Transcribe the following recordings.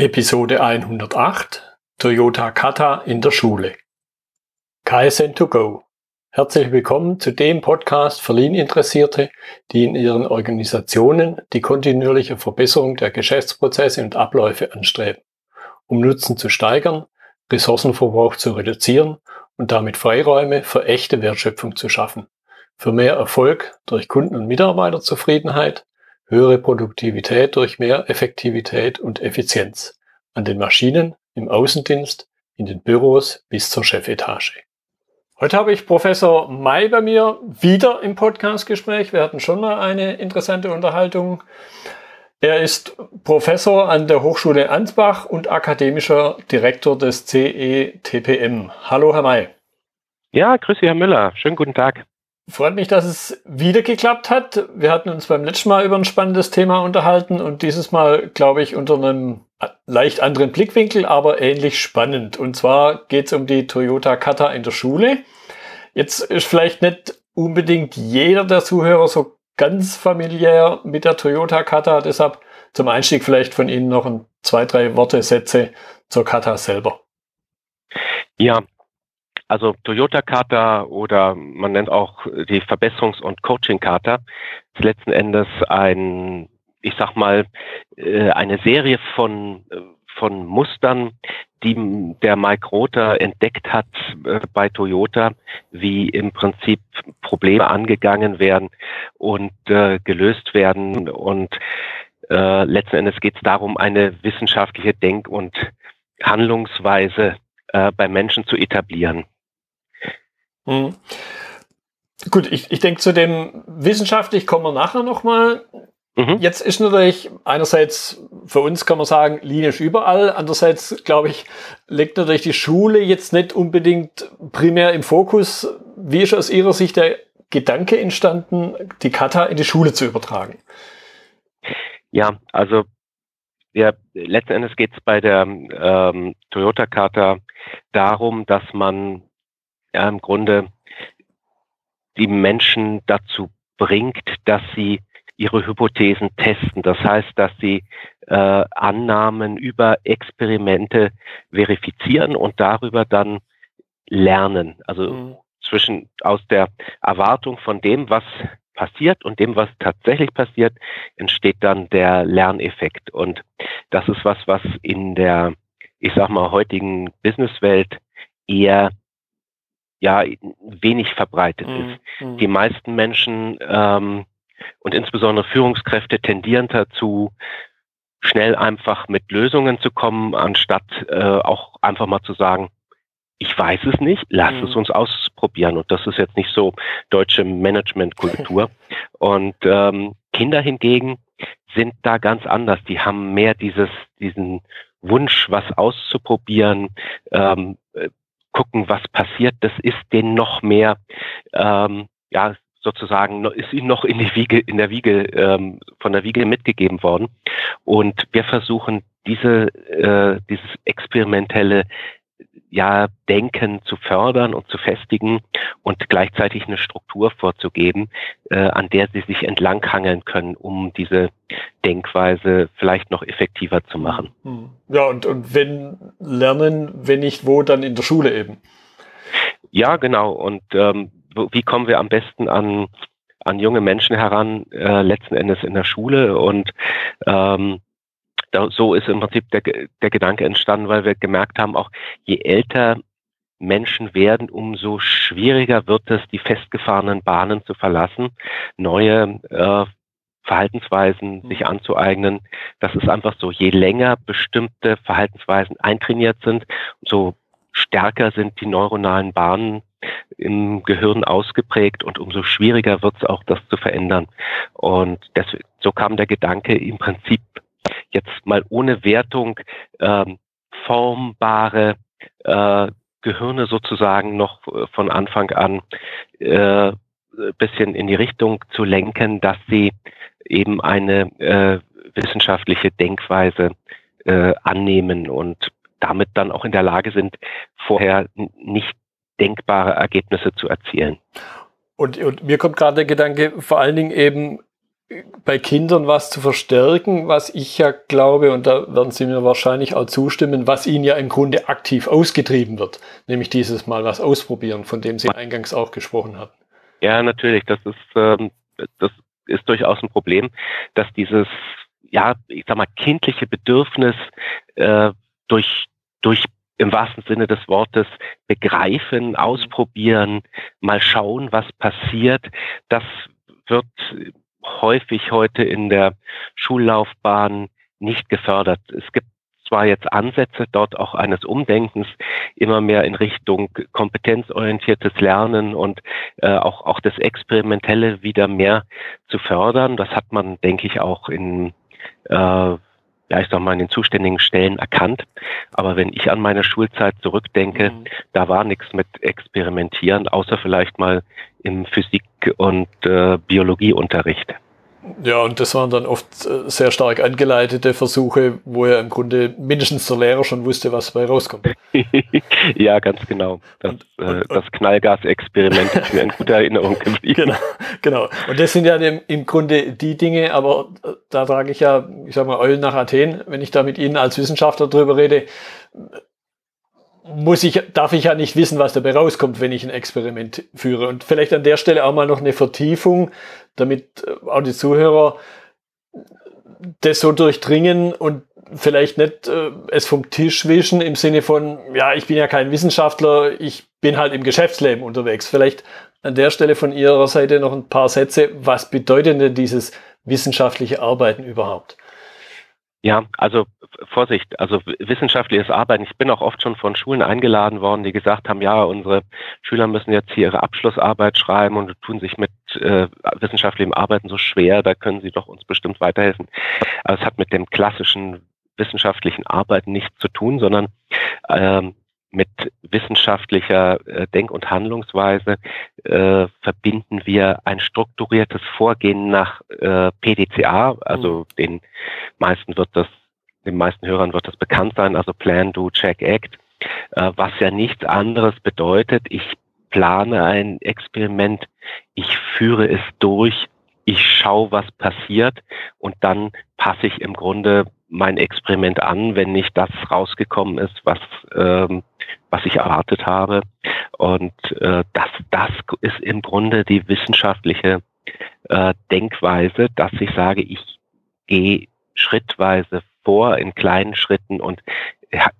Episode 108 Toyota Kata in der Schule. KSN 2 go. Herzlich willkommen zu dem Podcast für Lean-Interessierte, die in ihren Organisationen die kontinuierliche Verbesserung der Geschäftsprozesse und Abläufe anstreben, um Nutzen zu steigern, Ressourcenverbrauch zu reduzieren und damit Freiräume für echte Wertschöpfung zu schaffen, für mehr Erfolg durch Kunden- und Mitarbeiterzufriedenheit höhere Produktivität durch mehr Effektivität und Effizienz an den Maschinen, im Außendienst, in den Büros bis zur Chefetage. Heute habe ich Professor May bei mir wieder im Podcastgespräch. Wir hatten schon mal eine interessante Unterhaltung. Er ist Professor an der Hochschule Ansbach und akademischer Direktor des CETPM. Hallo, Herr May. Ja, grüße, Herr Müller. Schönen guten Tag. Freut mich, dass es wieder geklappt hat. Wir hatten uns beim letzten Mal über ein spannendes Thema unterhalten und dieses Mal, glaube ich, unter einem leicht anderen Blickwinkel, aber ähnlich spannend. Und zwar geht es um die Toyota Kata in der Schule. Jetzt ist vielleicht nicht unbedingt jeder der Zuhörer so ganz familiär mit der Toyota Kata. Deshalb zum Einstieg vielleicht von Ihnen noch ein, zwei, drei Worte, Sätze zur Kata selber. Ja, also Toyota Kata oder man nennt auch die Verbesserungs- und Coaching-Kata ist letzten Endes ein, ich sag mal, äh, eine Serie von, von Mustern, die der Mike Rother entdeckt hat äh, bei Toyota, wie im Prinzip Probleme angegangen werden und äh, gelöst werden. Und äh, letzten Endes geht es darum, eine wissenschaftliche Denk- und Handlungsweise äh, bei Menschen zu etablieren. Hm. Gut, ich, ich denke, zu dem wissenschaftlich kommen wir nachher nochmal. Mhm. Jetzt ist natürlich einerseits für uns kann man sagen, linisch überall. Andererseits, glaube ich, liegt natürlich die Schule jetzt nicht unbedingt primär im Fokus. Wie ist aus Ihrer Sicht der Gedanke entstanden, die Kata in die Schule zu übertragen? Ja, also ja, letzten Endes geht es bei der ähm, Toyota Kata darum, dass man ja, im Grunde die Menschen dazu bringt, dass sie ihre Hypothesen testen. Das heißt, dass sie äh, Annahmen über Experimente verifizieren und darüber dann lernen. Also mhm. zwischen aus der Erwartung von dem, was passiert und dem, was tatsächlich passiert, entsteht dann der Lerneffekt. Und das ist was, was in der, ich sag mal, heutigen Businesswelt eher ja wenig verbreitet mhm. ist. Mhm. Die meisten Menschen ähm, und insbesondere Führungskräfte tendieren dazu, schnell einfach mit Lösungen zu kommen, anstatt äh, auch einfach mal zu sagen, ich weiß es nicht, lass mhm. es uns ausprobieren. Und das ist jetzt nicht so deutsche Managementkultur. und ähm, Kinder hingegen sind da ganz anders. Die haben mehr dieses, diesen Wunsch, was auszuprobieren, ähm, gucken, was passiert. Das ist denen noch mehr, ähm, ja, sozusagen, ist ihnen noch in die Wiege, in der Wiege, ähm, von der Wiege mitgegeben worden. Und wir versuchen diese, äh, dieses experimentelle ja, Denken zu fördern und zu festigen und gleichzeitig eine Struktur vorzugeben, äh, an der sie sich entlanghangeln können, um diese Denkweise vielleicht noch effektiver zu machen. Hm. Ja, und, und wenn lernen, wenn nicht wo, dann in der Schule eben. Ja, genau. Und ähm, wie kommen wir am besten an, an junge Menschen heran, äh, letzten Endes in der Schule und ähm, da, so ist im Prinzip der, der Gedanke entstanden, weil wir gemerkt haben, auch je älter Menschen werden, umso schwieriger wird es, die festgefahrenen Bahnen zu verlassen, neue äh, Verhaltensweisen mhm. sich anzueignen. Das ist einfach so, je länger bestimmte Verhaltensweisen eintrainiert sind, so stärker sind die neuronalen Bahnen im Gehirn ausgeprägt und umso schwieriger wird es auch, das zu verändern. Und das, so kam der Gedanke, im Prinzip jetzt mal ohne Wertung ähm, formbare äh, Gehirne sozusagen noch äh, von Anfang an äh, bisschen in die Richtung zu lenken, dass sie eben eine äh, wissenschaftliche Denkweise äh, annehmen und damit dann auch in der Lage sind, vorher nicht denkbare Ergebnisse zu erzielen. Und, und mir kommt gerade der Gedanke, vor allen Dingen eben bei Kindern was zu verstärken, was ich ja glaube, und da werden Sie mir wahrscheinlich auch zustimmen, was ihnen ja im Grunde aktiv ausgetrieben wird, nämlich dieses Mal was ausprobieren, von dem Sie eingangs auch gesprochen hatten. Ja, natürlich, das ist, ähm, das ist durchaus ein Problem, dass dieses, ja, ich sag mal, kindliche Bedürfnis äh, durch, durch im wahrsten Sinne des Wortes begreifen, ausprobieren, mal schauen, was passiert, das wird häufig heute in der Schullaufbahn nicht gefördert. Es gibt zwar jetzt Ansätze dort auch eines Umdenkens immer mehr in Richtung kompetenzorientiertes Lernen und äh, auch, auch das Experimentelle wieder mehr zu fördern. Das hat man, denke ich, auch in äh, ja, ich sag mal, in den zuständigen Stellen erkannt. Aber wenn ich an meine Schulzeit zurückdenke, mhm. da war nichts mit Experimentieren, außer vielleicht mal im Physik- und äh, Biologieunterricht. Ja, und das waren dann oft äh, sehr stark angeleitete Versuche, wo ja im Grunde mindestens der Lehrer schon wusste, was dabei rauskommt. ja, ganz genau. Das, und, und, äh, das Knallgas-Experiment ist mir in guter Erinnerung geblieben. Genau, genau. Und das sind ja im, im Grunde die Dinge, aber äh, da trage ich ja, ich sag mal, Eulen nach Athen, wenn ich da mit Ihnen als Wissenschaftler drüber rede, muss ich, darf ich ja nicht wissen, was dabei rauskommt, wenn ich ein Experiment führe. Und vielleicht an der Stelle auch mal noch eine Vertiefung, damit äh, auch die Zuhörer das so durchdringen und vielleicht nicht äh, es vom Tisch wischen im Sinne von, ja, ich bin ja kein Wissenschaftler, ich bin halt im Geschäftsleben unterwegs. Vielleicht an der Stelle von Ihrer Seite noch ein paar Sätze. Was bedeutet denn dieses wissenschaftliche Arbeiten überhaupt? Ja, also Vorsicht, also wissenschaftliches Arbeiten. Ich bin auch oft schon von Schulen eingeladen worden, die gesagt haben, ja, unsere Schüler müssen jetzt hier ihre Abschlussarbeit schreiben und tun sich mit äh, wissenschaftlichem Arbeiten so schwer, da können sie doch uns bestimmt weiterhelfen. Aber es hat mit dem klassischen wissenschaftlichen Arbeiten nichts zu tun, sondern ähm, mit wissenschaftlicher äh, Denk- und Handlungsweise äh, verbinden wir ein strukturiertes Vorgehen nach äh, PDCA, also mhm. den meisten wird das, den meisten Hörern wird das bekannt sein, also Plan, Do, Check, Act, äh, was ja nichts anderes bedeutet, ich plane ein Experiment, ich führe es durch, ich schaue, was passiert und dann passe ich im Grunde mein Experiment an, wenn nicht das rausgekommen ist, was, ähm, was ich erwartet habe. Und äh, das, das ist im Grunde die wissenschaftliche äh, Denkweise, dass ich sage, ich gehe schrittweise vor in kleinen Schritten und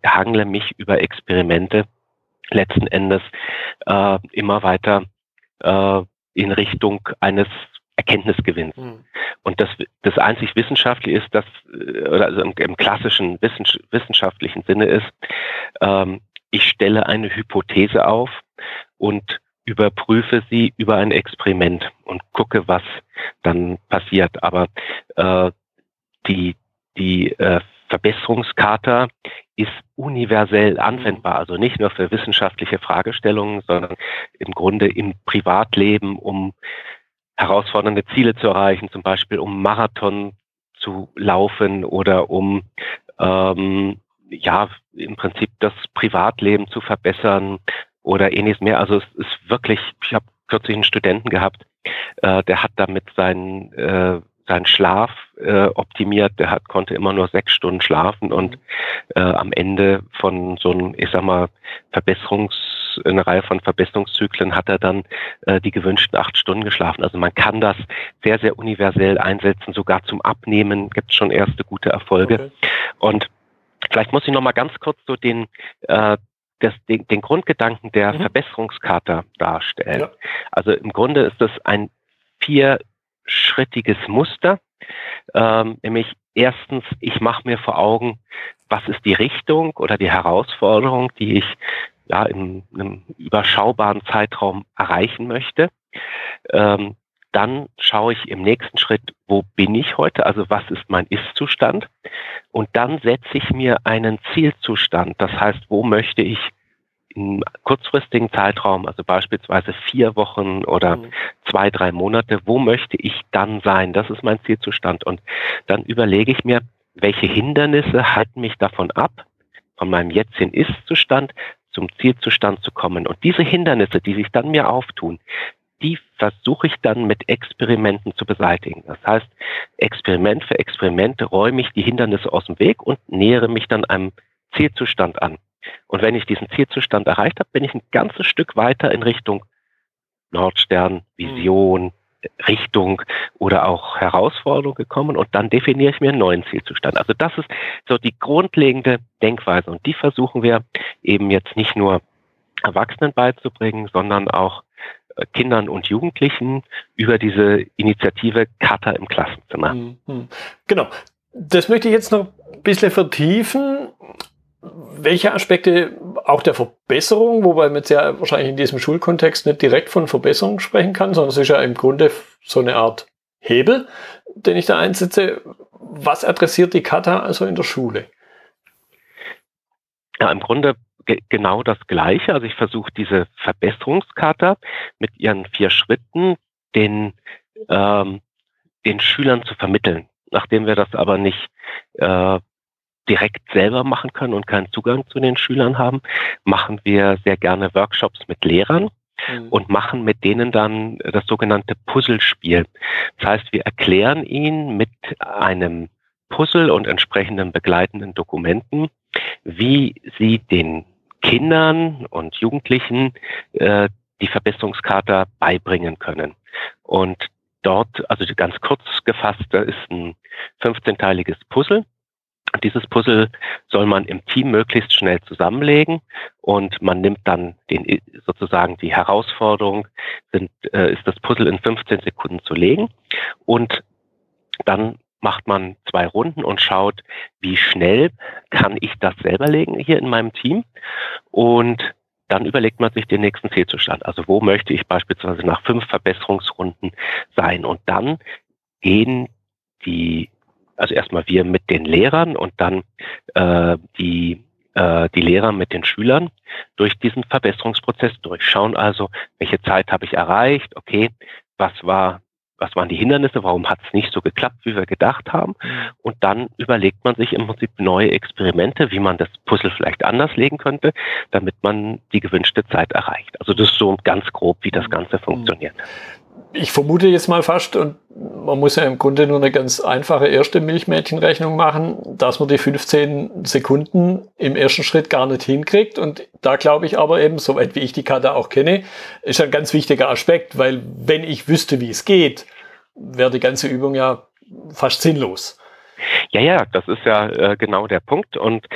hangle mich über Experimente letzten Endes äh, immer weiter äh, in Richtung eines Erkenntnisgewinns. Mhm. Und das, das einzig Wissenschaftliche ist, dass, äh, oder also im, im klassischen wissenschaftlichen Sinne ist, ähm, ich stelle eine Hypothese auf und überprüfe sie über ein Experiment und gucke, was dann passiert. Aber äh, die, die äh, Verbesserungskarte ist universell anwendbar, also nicht nur für wissenschaftliche Fragestellungen, sondern im Grunde im Privatleben, um herausfordernde Ziele zu erreichen, zum Beispiel um Marathon zu laufen oder um ähm, ja im Prinzip das Privatleben zu verbessern oder ähnliches mehr. Also es ist wirklich, ich habe kürzlich einen Studenten gehabt, äh, der hat damit seinen äh, seinen Schlaf äh, optimiert. Der hat, konnte immer nur sechs Stunden schlafen und äh, am Ende von so einem, ich sag mal, Verbesserungs, eine Reihe von Verbesserungszyklen hat er dann äh, die gewünschten acht Stunden geschlafen. Also man kann das sehr, sehr universell einsetzen. Sogar zum Abnehmen gibt es schon erste gute Erfolge. Okay. Und vielleicht muss ich noch mal ganz kurz so den äh, das, den, den Grundgedanken der mhm. Verbesserungskarte darstellen. Ja. Also im Grunde ist das ein vier schrittiges Muster. Ähm, nämlich erstens, ich mache mir vor Augen, was ist die Richtung oder die Herausforderung, die ich ja in einem überschaubaren Zeitraum erreichen möchte. Ähm, dann schaue ich im nächsten Schritt, wo bin ich heute, also was ist mein Ist-Zustand. Und dann setze ich mir einen Zielzustand, das heißt, wo möchte ich im kurzfristigen Zeitraum, also beispielsweise vier Wochen oder mhm. zwei, drei Monate, wo möchte ich dann sein? Das ist mein Zielzustand. Und dann überlege ich mir, welche Hindernisse halten mich davon ab, von meinem jetzigen Ist-Zustand zum Zielzustand zu kommen. Und diese Hindernisse, die sich dann mir auftun, die versuche ich dann mit Experimenten zu beseitigen. Das heißt, Experiment für Experiment räume ich die Hindernisse aus dem Weg und nähere mich dann einem Zielzustand an. Und wenn ich diesen Zielzustand erreicht habe, bin ich ein ganzes Stück weiter in Richtung Nordstern, Vision, Richtung oder auch Herausforderung gekommen und dann definiere ich mir einen neuen Zielzustand. Also das ist so die grundlegende Denkweise und die versuchen wir eben jetzt nicht nur Erwachsenen beizubringen, sondern auch äh, Kindern und Jugendlichen über diese Initiative Kata im Klassenzimmer. Mhm. Genau. Das möchte ich jetzt noch ein bisschen vertiefen. Welche Aspekte auch der Verbesserung, wobei man jetzt ja wahrscheinlich in diesem Schulkontext nicht direkt von Verbesserung sprechen kann, sondern es ist ja im Grunde so eine Art Hebel, den ich da einsetze. Was adressiert die Kata also in der Schule? Ja, im Grunde genau das Gleiche. Also ich versuche diese Verbesserungskata mit ihren vier Schritten den, ähm, den Schülern zu vermitteln. Nachdem wir das aber nicht äh, direkt selber machen können und keinen Zugang zu den Schülern haben, machen wir sehr gerne Workshops mit Lehrern mhm. und machen mit denen dann das sogenannte Puzzlespiel. Das heißt, wir erklären ihnen mit einem Puzzle und entsprechenden begleitenden Dokumenten, wie sie den Kindern und Jugendlichen äh, die Verbesserungskarte beibringen können. Und dort, also ganz kurz gefasst, da ist ein 15-teiliges Puzzle. Dieses Puzzle soll man im Team möglichst schnell zusammenlegen und man nimmt dann den, sozusagen die Herausforderung, sind, äh, ist das Puzzle in 15 Sekunden zu legen und dann macht man zwei Runden und schaut, wie schnell kann ich das selber legen hier in meinem Team. Und dann überlegt man sich den nächsten Zielzustand. Also wo möchte ich beispielsweise nach fünf Verbesserungsrunden sein? Und dann gehen die, also erstmal wir mit den Lehrern und dann äh, die äh, die Lehrer mit den Schülern durch diesen Verbesserungsprozess durch. Schauen also, welche Zeit habe ich erreicht, okay, was war was waren die Hindernisse, warum hat es nicht so geklappt, wie wir gedacht haben. Und dann überlegt man sich im Prinzip neue Experimente, wie man das Puzzle vielleicht anders legen könnte, damit man die gewünschte Zeit erreicht. Also das ist so ganz grob, wie das mhm. Ganze funktioniert. Ich vermute jetzt mal fast, und man muss ja im Grunde nur eine ganz einfache erste Milchmädchenrechnung machen, dass man die 15 Sekunden im ersten Schritt gar nicht hinkriegt. Und da glaube ich aber eben, soweit wie ich die Karte auch kenne, ist ein ganz wichtiger Aspekt, weil wenn ich wüsste, wie es geht, wäre die ganze Übung ja fast sinnlos. Ja, ja, das ist ja äh, genau der Punkt. Und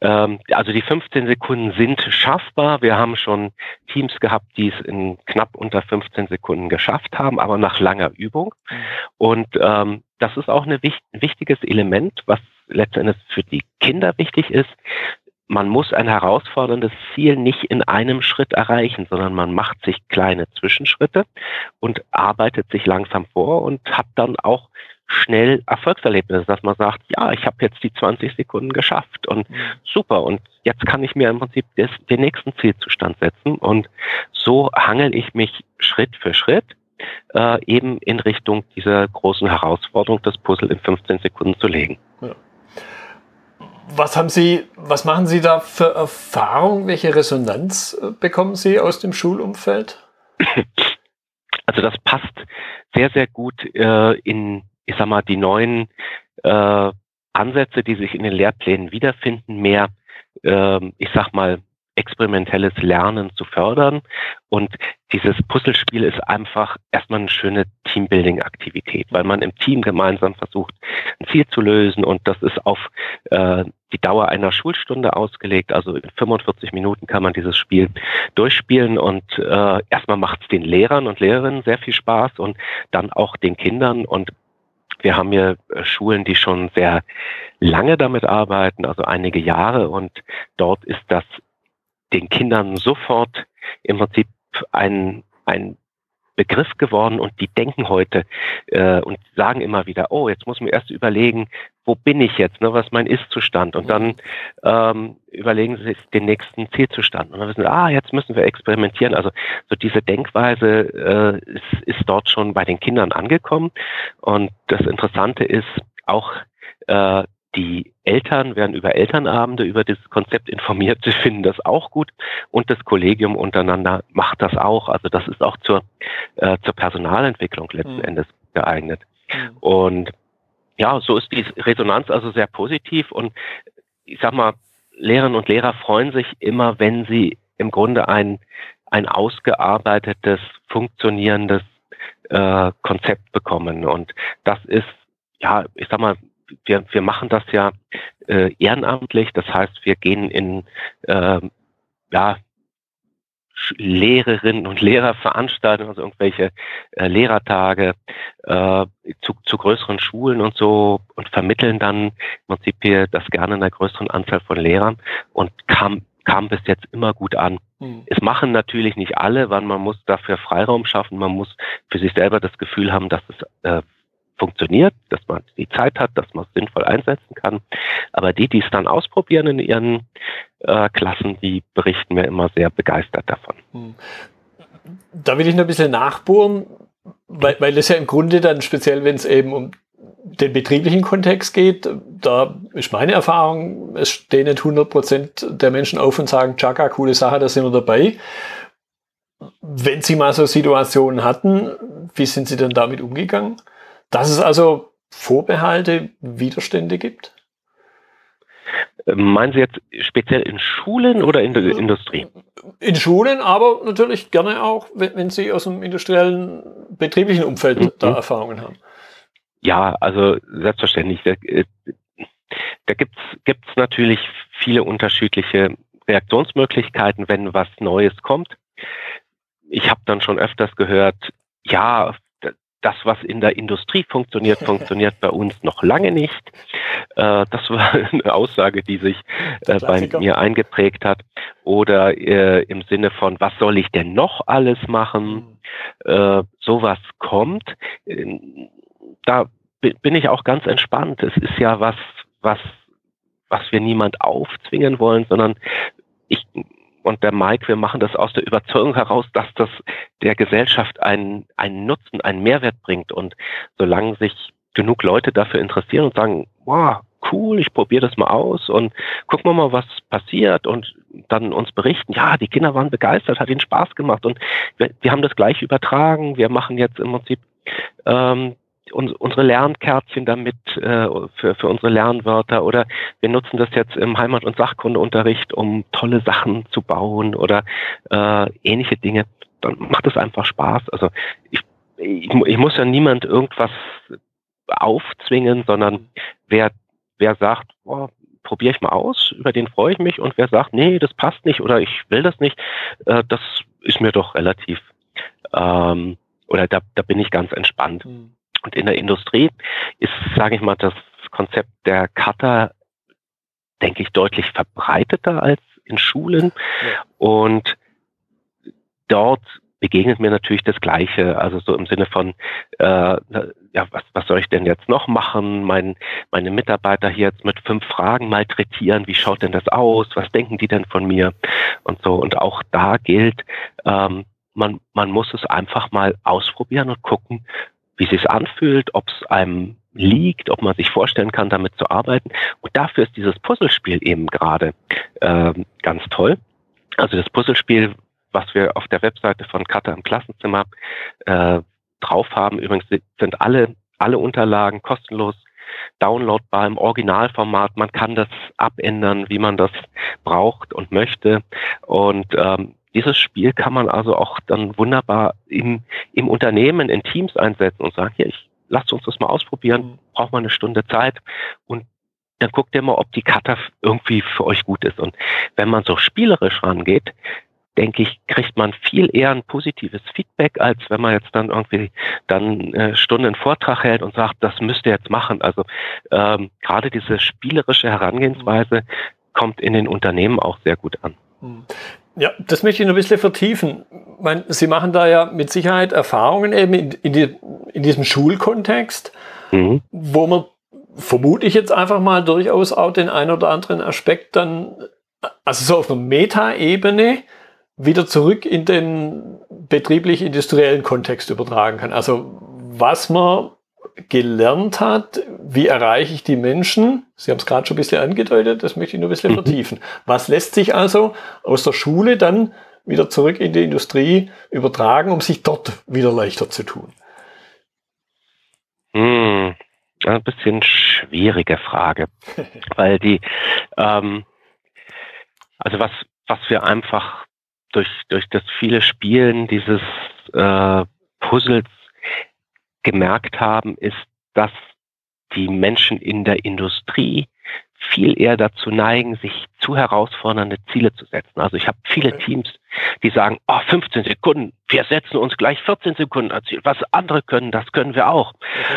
ähm, also die 15 Sekunden sind schaffbar. Wir haben schon Teams gehabt, die es in knapp unter 15 Sekunden geschafft haben, aber nach langer Übung. Mhm. Und ähm, das ist auch ein wichtiges Element, was letztendlich für die Kinder wichtig ist. Man muss ein herausforderndes Ziel nicht in einem Schritt erreichen, sondern man macht sich kleine Zwischenschritte und arbeitet sich langsam vor und hat dann auch schnell Erfolgserlebnisse, dass man sagt, ja, ich habe jetzt die 20 Sekunden geschafft und mhm. super und jetzt kann ich mir im Prinzip des, den nächsten Zielzustand setzen und so hangel ich mich Schritt für Schritt äh, eben in Richtung dieser großen Herausforderung, das Puzzle in 15 Sekunden zu legen. Ja. Was haben Sie, was machen Sie da für Erfahrung? Welche Resonanz äh, bekommen Sie aus dem Schulumfeld? Also das passt sehr, sehr gut äh, in ich sag mal, die neuen äh, Ansätze, die sich in den Lehrplänen wiederfinden, mehr, äh, ich sag mal, experimentelles Lernen zu fördern. Und dieses Puzzlespiel ist einfach erstmal eine schöne Teambuilding-Aktivität, weil man im Team gemeinsam versucht, ein Ziel zu lösen und das ist auf äh, die Dauer einer Schulstunde ausgelegt. Also in 45 Minuten kann man dieses Spiel durchspielen und äh, erstmal macht es den Lehrern und Lehrerinnen sehr viel Spaß und dann auch den Kindern und wir haben hier äh, Schulen, die schon sehr lange damit arbeiten, also einige Jahre. Und dort ist das den Kindern sofort im Prinzip ein, ein Begriff geworden und die denken heute äh, und sagen immer wieder, oh, jetzt muss man erst überlegen, wo bin ich jetzt, ne, was ist mein Ist-Zustand? Und dann ähm, überlegen sie sich den nächsten Zielzustand. Und dann wissen sie, ah, jetzt müssen wir experimentieren. Also so diese Denkweise äh, ist, ist dort schon bei den Kindern angekommen. Und das Interessante ist auch, äh, die Eltern werden über Elternabende über das Konzept informiert. Sie finden das auch gut und das Kollegium untereinander macht das auch. Also das ist auch zur, äh, zur Personalentwicklung letzten mhm. Endes geeignet. Mhm. Und ja, so ist die Resonanz also sehr positiv und ich sag mal, Lehrerinnen und Lehrer freuen sich immer, wenn sie im Grunde ein, ein ausgearbeitetes, funktionierendes äh, Konzept bekommen. Und das ist, ja, ich sag mal, wir, wir machen das ja äh, ehrenamtlich. Das heißt, wir gehen in äh, ja, Lehrerinnen und Lehrerveranstaltungen, also irgendwelche äh, Lehrertage äh, zu, zu größeren Schulen und so und vermitteln dann im Prinzip hier das gerne einer größeren Anzahl von Lehrern und kam, kam bis jetzt immer gut an. Mhm. Es machen natürlich nicht alle, weil man muss dafür Freiraum schaffen, man muss für sich selber das Gefühl haben, dass es äh, funktioniert, dass man die Zeit hat, dass man es sinnvoll einsetzen kann. Aber die, die es dann ausprobieren in ihren äh, Klassen, die berichten mir immer sehr begeistert davon. Hm. Da will ich noch ein bisschen nachbohren, weil, weil es ja im Grunde dann speziell, wenn es eben um den betrieblichen Kontext geht, da ist meine Erfahrung, es stehen nicht 100 Prozent der Menschen auf und sagen, Chaka, coole Sache, da sind wir dabei. Wenn Sie mal so Situationen hatten, wie sind Sie denn damit umgegangen? Dass es also Vorbehalte, Widerstände gibt? Meinen Sie jetzt speziell in Schulen oder in der Industrie? In Schulen, aber natürlich gerne auch, wenn, wenn Sie aus dem industriellen, betrieblichen Umfeld mhm. da Erfahrungen haben. Ja, also selbstverständlich. Da, äh, da gibt's gibt's natürlich viele unterschiedliche Reaktionsmöglichkeiten, wenn was Neues kommt. Ich habe dann schon öfters gehört, ja, das, was in der Industrie funktioniert, funktioniert bei uns noch lange nicht. Äh, das war eine Aussage, die sich äh, bei mir eingeprägt hat. Oder äh, im Sinne von, was soll ich denn noch alles machen? Mhm. Sowas kommt. Da bin ich auch ganz entspannt. Es ist ja was, was, was wir niemand aufzwingen wollen, sondern ich und der Mike, wir machen das aus der Überzeugung heraus, dass das der Gesellschaft einen, einen Nutzen, einen Mehrwert bringt. Und solange sich genug Leute dafür interessieren und sagen, wow, cool, ich probiere das mal aus und gucken wir mal, was passiert und dann uns berichten, ja, die Kinder waren begeistert, hat ihnen Spaß gemacht und wir, wir haben das gleich übertragen. Wir machen jetzt im Prinzip ähm, unsere Lernkärtchen damit äh, für, für unsere Lernwörter oder wir nutzen das jetzt im Heimat- und Sachkundeunterricht, um tolle Sachen zu bauen oder äh, ähnliche Dinge, dann macht es einfach Spaß. Also ich, ich, ich muss ja niemand irgendwas aufzwingen, sondern wer, wer sagt, boah, probiere ich mal aus, über den freue ich mich und wer sagt, nee, das passt nicht oder ich will das nicht, äh, das ist mir doch relativ ähm, oder da, da bin ich ganz entspannt. Mhm. Und in der Industrie ist, sage ich mal, das Konzept der Cutter, denke ich, deutlich verbreiteter als in Schulen. Ja. Und dort begegnet mir natürlich das Gleiche, also so im Sinne von, äh, ja, was, was soll ich denn jetzt noch machen? Mein, meine Mitarbeiter hier jetzt mit fünf Fragen malträtieren, wie schaut denn das aus? Was denken die denn von mir? Und so. Und auch da gilt, ähm, man, man muss es einfach mal ausprobieren und gucken, wie es anfühlt, ob es einem liegt, ob man sich vorstellen kann, damit zu arbeiten. Und dafür ist dieses Puzzlespiel eben gerade äh, ganz toll. Also das Puzzlespiel, was wir auf der Webseite von Cutter im Klassenzimmer äh, drauf haben, übrigens sind alle, alle Unterlagen kostenlos downloadbar im Originalformat. Man kann das abändern, wie man das braucht und möchte. Und ähm, dieses Spiel kann man also auch dann wunderbar im, im Unternehmen, in Teams einsetzen und sagen, hier, ich lasst uns das mal ausprobieren, mhm. braucht mal eine Stunde Zeit und dann guckt ihr mal, ob die Kata irgendwie für euch gut ist. Und wenn man so spielerisch rangeht, denke ich, kriegt man viel eher ein positives Feedback, als wenn man jetzt dann irgendwie dann äh, Stunden einen Vortrag hält und sagt, das müsst ihr jetzt machen. Also ähm, gerade diese spielerische Herangehensweise kommt in den Unternehmen auch sehr gut an. Ja, das möchte ich noch ein bisschen vertiefen. Ich meine, Sie machen da ja mit Sicherheit Erfahrungen eben in, in, die, in diesem Schulkontext, mhm. wo man vermute ich jetzt einfach mal durchaus auch den einen oder anderen Aspekt dann, also so auf einer Meta-Ebene, wieder zurück in den betrieblich-industriellen Kontext übertragen kann. Also was man gelernt hat, wie erreiche ich die Menschen? Sie haben es gerade schon ein bisschen angedeutet, das möchte ich nur ein bisschen mhm. vertiefen. Was lässt sich also aus der Schule dann wieder zurück in die Industrie übertragen, um sich dort wieder leichter zu tun? Hm, ein bisschen schwierige Frage, weil die, ähm, also was, was wir einfach durch, durch das viele Spielen dieses äh, Puzzles gemerkt haben, ist, dass die Menschen in der Industrie viel eher dazu neigen, sich zu herausfordernde Ziele zu setzen. Also ich habe viele Teams, die sagen, oh, 15 Sekunden, wir setzen uns gleich 14 Sekunden als Ziel. Was andere können, das können wir auch.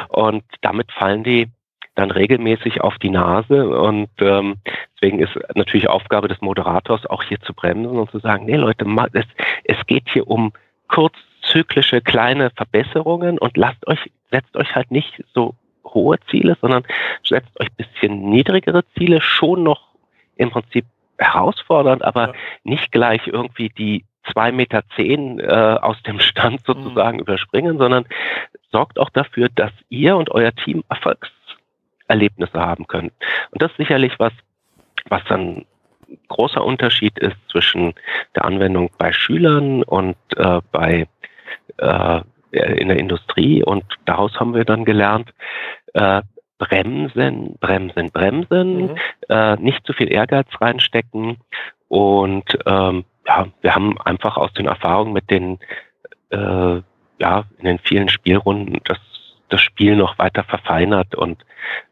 Und damit fallen die dann regelmäßig auf die Nase. Und ähm, deswegen ist natürlich Aufgabe des Moderators auch hier zu bremsen und zu sagen, nee Leute, es, es geht hier um kurzzyklische kleine Verbesserungen und lasst euch, setzt euch halt nicht so hohe Ziele, sondern setzt euch bisschen niedrigere Ziele, schon noch im Prinzip herausfordernd, aber ja. nicht gleich irgendwie die zwei Meter zehn äh, aus dem Stand mhm. sozusagen mhm. überspringen, sondern sorgt auch dafür, dass ihr und euer Team Erfolgserlebnisse haben könnt. Und das ist sicherlich was, was dann großer Unterschied ist zwischen der Anwendung bei Schülern und äh, bei äh, in der Industrie. Und daraus haben wir dann gelernt, äh, bremsen, bremsen, bremsen, mhm. äh, nicht zu viel Ehrgeiz reinstecken. Und ähm, ja, wir haben einfach aus den Erfahrungen mit den, äh, ja, in den vielen Spielrunden das, das Spiel noch weiter verfeinert und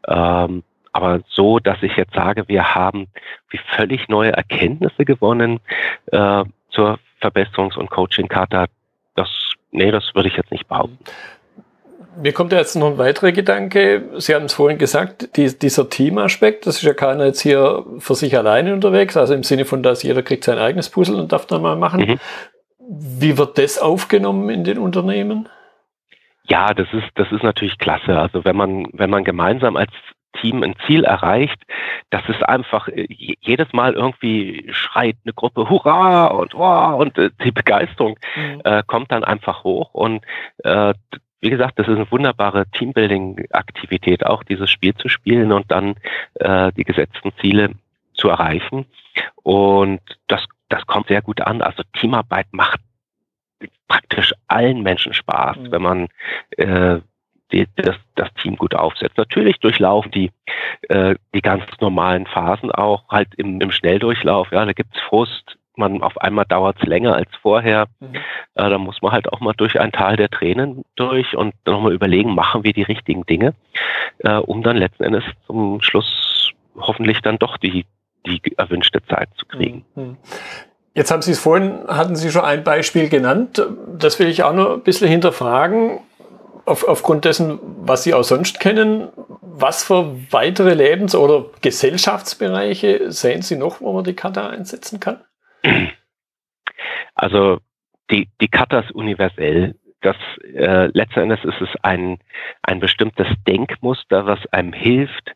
ähm, aber so, dass ich jetzt sage, wir haben wie völlig neue Erkenntnisse gewonnen äh, zur Verbesserungs- und Coaching-Karte, das, nee, das würde ich jetzt nicht behaupten. Mir kommt ja jetzt noch ein weiterer Gedanke. Sie haben es vorhin gesagt, die, dieser Teamaspekt, das ist ja keiner jetzt hier für sich alleine unterwegs, also im Sinne von, dass jeder kriegt sein eigenes Puzzle und darf dann mal machen. Mhm. Wie wird das aufgenommen in den Unternehmen? Ja, das ist, das ist natürlich klasse. Also wenn man, wenn man gemeinsam als Team ein Ziel erreicht, das ist einfach äh, jedes Mal irgendwie schreit eine Gruppe Hurra und wow und äh, die Begeisterung mhm. äh, kommt dann einfach hoch und äh, wie gesagt, das ist eine wunderbare Teambuilding-Aktivität, auch dieses Spiel zu spielen und dann äh, die gesetzten Ziele zu erreichen. Und das, das kommt sehr gut an. Also Teamarbeit macht praktisch allen Menschen Spaß, mhm. wenn man äh, die, das, das Team gut aufsetzt. Natürlich durchlaufen die äh, die ganz normalen Phasen auch halt im, im Schnelldurchlauf. Ja, da gibt's Frust, man auf einmal dauert es länger als vorher. Mhm. Äh, da muss man halt auch mal durch ein Tal der Tränen durch und nochmal überlegen, machen wir die richtigen Dinge, äh, um dann letzten Endes zum Schluss hoffentlich dann doch die, die erwünschte Zeit zu kriegen. Mhm. mhm. Jetzt haben Sie es vorhin, hatten Sie schon ein Beispiel genannt. Das will ich auch noch ein bisschen hinterfragen. Auf, aufgrund dessen, was Sie auch sonst kennen, was für weitere Lebens- oder Gesellschaftsbereiche sehen Sie noch, wo man die Kata einsetzen kann? Also die, die Kata ist universell. Das äh, letzten Endes ist es ein, ein bestimmtes Denkmuster, was einem hilft,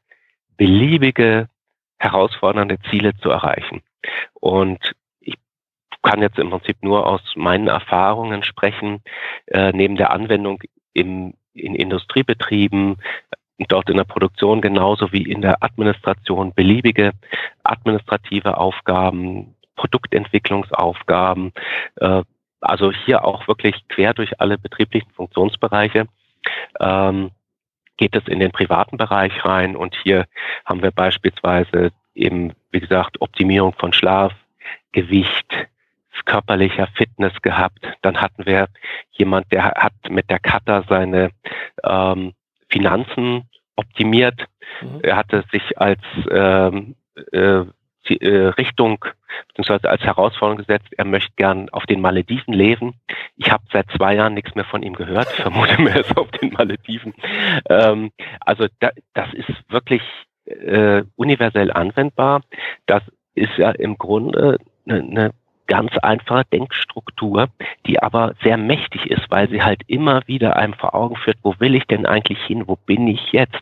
beliebige herausfordernde Ziele zu erreichen. Und ich kann jetzt im Prinzip nur aus meinen Erfahrungen sprechen, äh, neben der Anwendung im, in Industriebetrieben, dort in der Produktion genauso wie in der Administration beliebige administrative Aufgaben, Produktentwicklungsaufgaben, äh, also hier auch wirklich quer durch alle betrieblichen Funktionsbereiche. Ähm, geht es in den privaten Bereich rein und hier haben wir beispielsweise eben, wie gesagt, Optimierung von Schlaf, Gewicht, körperlicher Fitness gehabt. Dann hatten wir jemand, der hat mit der Cutter seine ähm, Finanzen optimiert. Mhm. Er hatte sich als ähm, äh, äh, Richtung beziehungsweise als Herausforderung gesetzt, er möchte gern auf den Malediven leben. Ich habe seit zwei Jahren nichts mehr von ihm gehört. Ich vermute mir es auf den Malediven. Ähm, also da, das ist wirklich äh, universell anwendbar. Das ist ja im Grunde eine, eine ganz einfache Denkstruktur, die aber sehr mächtig ist, weil sie halt immer wieder einem vor Augen führt, wo will ich denn eigentlich hin, wo bin ich jetzt,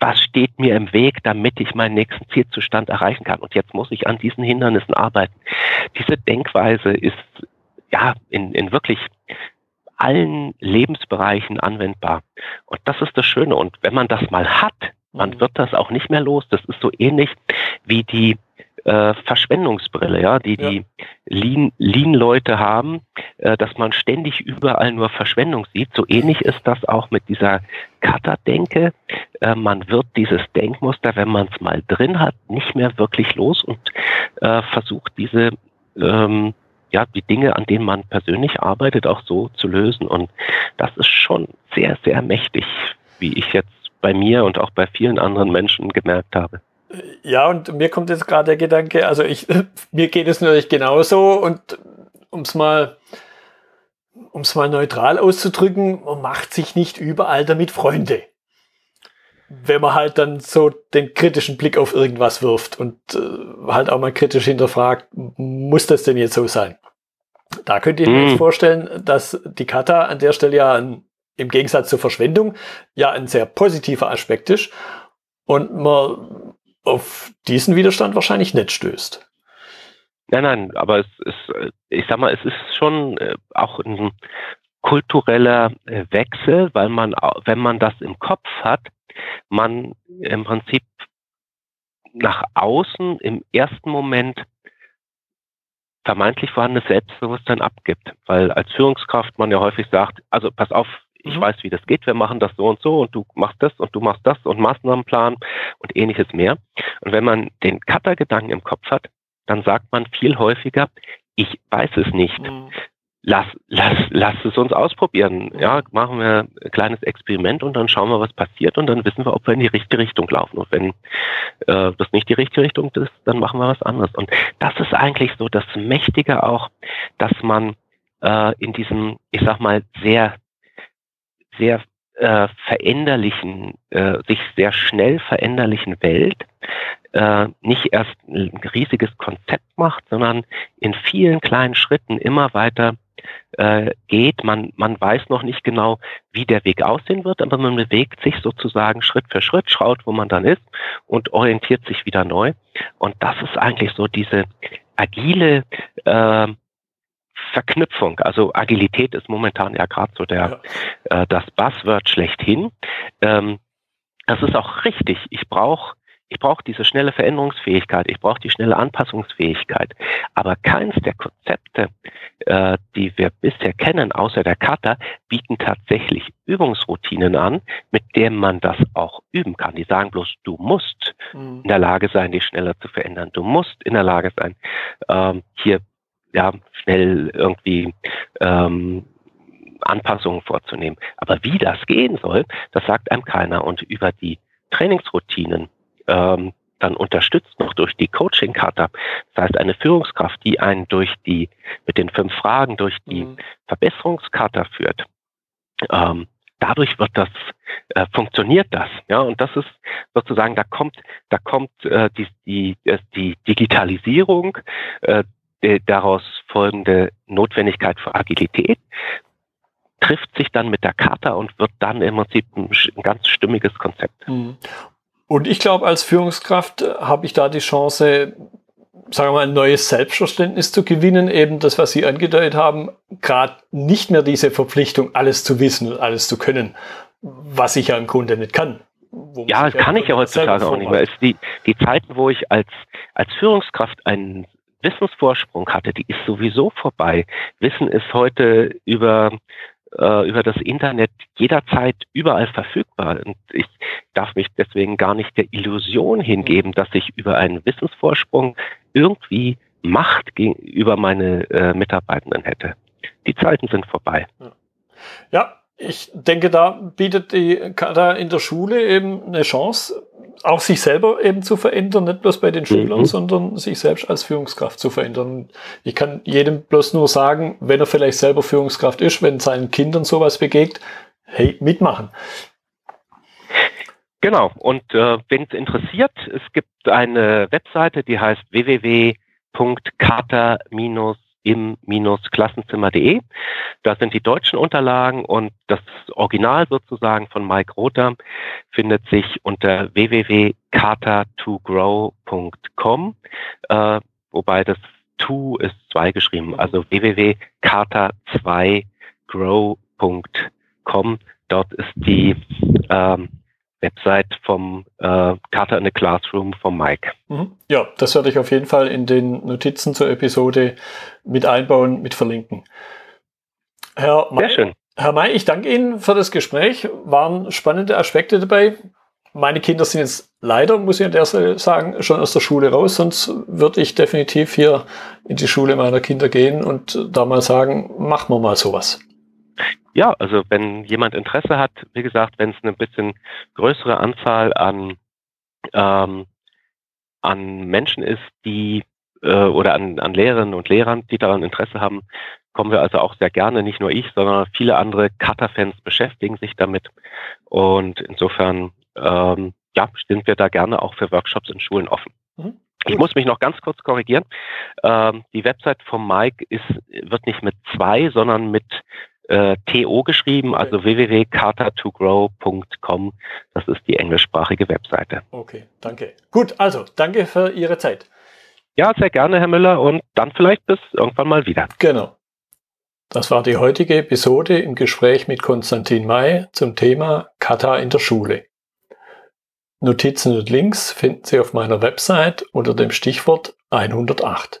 was steht mir im Weg, damit ich meinen nächsten Zielzustand erreichen kann. Und jetzt muss ich an diesen Hindernissen arbeiten. Diese Denkweise ist ja in, in wirklich allen Lebensbereichen anwendbar. Und das ist das Schöne. Und wenn man das mal hat, man mhm. wird das auch nicht mehr los. Das ist so ähnlich wie die äh, Verschwendungsbrille, ja, die ja. die Lean-Leute Lean haben, äh, dass man ständig überall nur Verschwendung sieht. So ähnlich ist das auch mit dieser Cutter-Denke. Äh, man wird dieses Denkmuster, wenn man es mal drin hat, nicht mehr wirklich los und äh, versucht diese ähm, ja, die Dinge, an denen man persönlich arbeitet, auch so zu lösen. Und das ist schon sehr, sehr mächtig, wie ich jetzt bei mir und auch bei vielen anderen Menschen gemerkt habe. Ja, und mir kommt jetzt gerade der Gedanke, also ich, mir geht es natürlich genauso und um es mal, um es mal neutral auszudrücken, man macht sich nicht überall damit Freunde. Wenn man halt dann so den kritischen Blick auf irgendwas wirft und äh, halt auch mal kritisch hinterfragt, muss das denn jetzt so sein? Da könnte ich mir jetzt mhm. vorstellen, dass die Kata an der Stelle ja ein, im Gegensatz zur Verschwendung ja ein sehr positiver Aspekt ist und man auf diesen Widerstand wahrscheinlich nicht stößt. Nein, nein, aber es ist, ich sag mal, es ist schon äh, auch ein kultureller äh, Wechsel, weil man, wenn man das im Kopf hat, man im Prinzip nach außen im ersten Moment vermeintlich vorhandenes Selbstbewusstsein abgibt. Weil als Führungskraft man ja häufig sagt, also pass auf, ich mhm. weiß, wie das geht, wir machen das so und so und du machst das und du machst das und Maßnahmenplan und ähnliches mehr. Und wenn man den Cutter-Gedanken im Kopf hat, dann sagt man viel häufiger, ich weiß es nicht. Mhm. Lass, lass, lass es uns ausprobieren. Ja, machen wir ein kleines Experiment und dann schauen wir, was passiert und dann wissen wir, ob wir in die richtige Richtung laufen. Und wenn äh, das nicht die richtige Richtung ist, dann machen wir was anderes. Und das ist eigentlich so das Mächtige auch, dass man äh, in diesem, ich sag mal, sehr sehr äh, veränderlichen, äh, sich sehr schnell veränderlichen Welt äh, nicht erst ein riesiges Konzept macht, sondern in vielen kleinen Schritten immer weiter äh, geht. Man, man weiß noch nicht genau, wie der Weg aussehen wird, aber man bewegt sich sozusagen Schritt für Schritt, schaut, wo man dann ist und orientiert sich wieder neu. Und das ist eigentlich so diese agile äh, Verknüpfung. Also Agilität ist momentan ja gerade so der ja. äh, das Buzzword schlechthin. Ähm, das ist auch richtig. Ich brauche ich brauche diese schnelle Veränderungsfähigkeit, ich brauche die schnelle Anpassungsfähigkeit. Aber keins der Konzepte, äh, die wir bisher kennen, außer der Kata, bieten tatsächlich Übungsroutinen an, mit denen man das auch üben kann. Die sagen bloß, du musst mhm. in der Lage sein, dich schneller zu verändern. Du musst in der Lage sein, ähm, hier ja, schnell irgendwie ähm, Anpassungen vorzunehmen. Aber wie das gehen soll, das sagt einem keiner. Und über die Trainingsroutinen, ähm, dann unterstützt noch durch die Coaching-Karte, das heißt eine Führungskraft, die einen durch die, mit den fünf Fragen durch die mhm. Verbesserungskarte führt, ähm, dadurch wird das, äh, funktioniert das. Ja, und das ist sozusagen, da kommt, da kommt äh, die, die, die Digitalisierung, äh, äh, daraus folgende Notwendigkeit für Agilität trifft sich dann mit der Kata und wird dann im Prinzip ein, ein ganz stimmiges Konzept. Mhm. Und ich glaube, als Führungskraft äh, habe ich da die Chance, sagen wir mal, ein neues Selbstverständnis zu gewinnen, eben das, was Sie angedeutet haben, gerade nicht mehr diese Verpflichtung, alles zu wissen und alles zu können, was ich ja im Grunde nicht kann. Ja, kann ich ja heutzutage auch nicht mehr. Es die, die Zeiten, wo ich als, als Führungskraft einen Wissensvorsprung hatte, die ist sowieso vorbei. Wissen ist heute über äh, über das Internet jederzeit überall verfügbar. Und ich darf mich deswegen gar nicht der Illusion hingeben, dass ich über einen Wissensvorsprung irgendwie Macht gegenüber meine äh, Mitarbeitenden hätte. Die Zeiten sind vorbei. Ja, ich denke, da bietet die Kata in der Schule eben eine Chance, auch sich selber eben zu verändern, nicht bloß bei den mhm. Schülern, sondern sich selbst als Führungskraft zu verändern. Ich kann jedem bloß nur sagen, wenn er vielleicht selber Führungskraft ist, wenn seinen Kindern sowas begegnet, hey, mitmachen. Genau, und äh, wenn es interessiert, es gibt eine Webseite, die heißt www.kater- im-klassenzimmer.de. Da sind die deutschen Unterlagen und das Original sozusagen von Mike Rother findet sich unter www.kata2grow.com, äh, wobei das to ist zwei geschrieben, also www.kata2grow.com kataintheschule.com. Dort ist die ähm, Website vom äh, Kata in the Classroom vom Mike. Mhm. Ja, das werde ich auf jeden Fall in den Notizen zur Episode mit einbauen, mit verlinken. Herr May, Sehr schön. Herr May, ich danke Ihnen für das Gespräch. Waren spannende Aspekte dabei. Meine Kinder sind jetzt leider, muss ich an der Stelle sagen, schon aus der Schule raus, sonst würde ich definitiv hier in die Schule meiner Kinder gehen und da mal sagen, machen wir mal sowas. Ja, also wenn jemand Interesse hat, wie gesagt, wenn es eine bisschen größere Anzahl an, ähm, an Menschen ist, die äh, oder an, an Lehrerinnen und Lehrern, die daran Interesse haben, kommen wir also auch sehr gerne, nicht nur ich, sondern viele andere Kata-Fans beschäftigen sich damit. Und insofern ähm, ja, sind wir da gerne auch für Workshops in Schulen offen. Mhm. Ich muss mich noch ganz kurz korrigieren. Ähm, die Website von Mike ist, wird nicht mit zwei, sondern mit äh, TO geschrieben, okay. also www.carta2grow.com. Das ist die englischsprachige Webseite. Okay, danke. Gut, also danke für Ihre Zeit. Ja, sehr gerne, Herr Müller, und dann vielleicht bis irgendwann mal wieder. Genau. Das war die heutige Episode im Gespräch mit Konstantin May zum Thema Kata in der Schule. Notizen und Links finden Sie auf meiner Website unter dem Stichwort 108.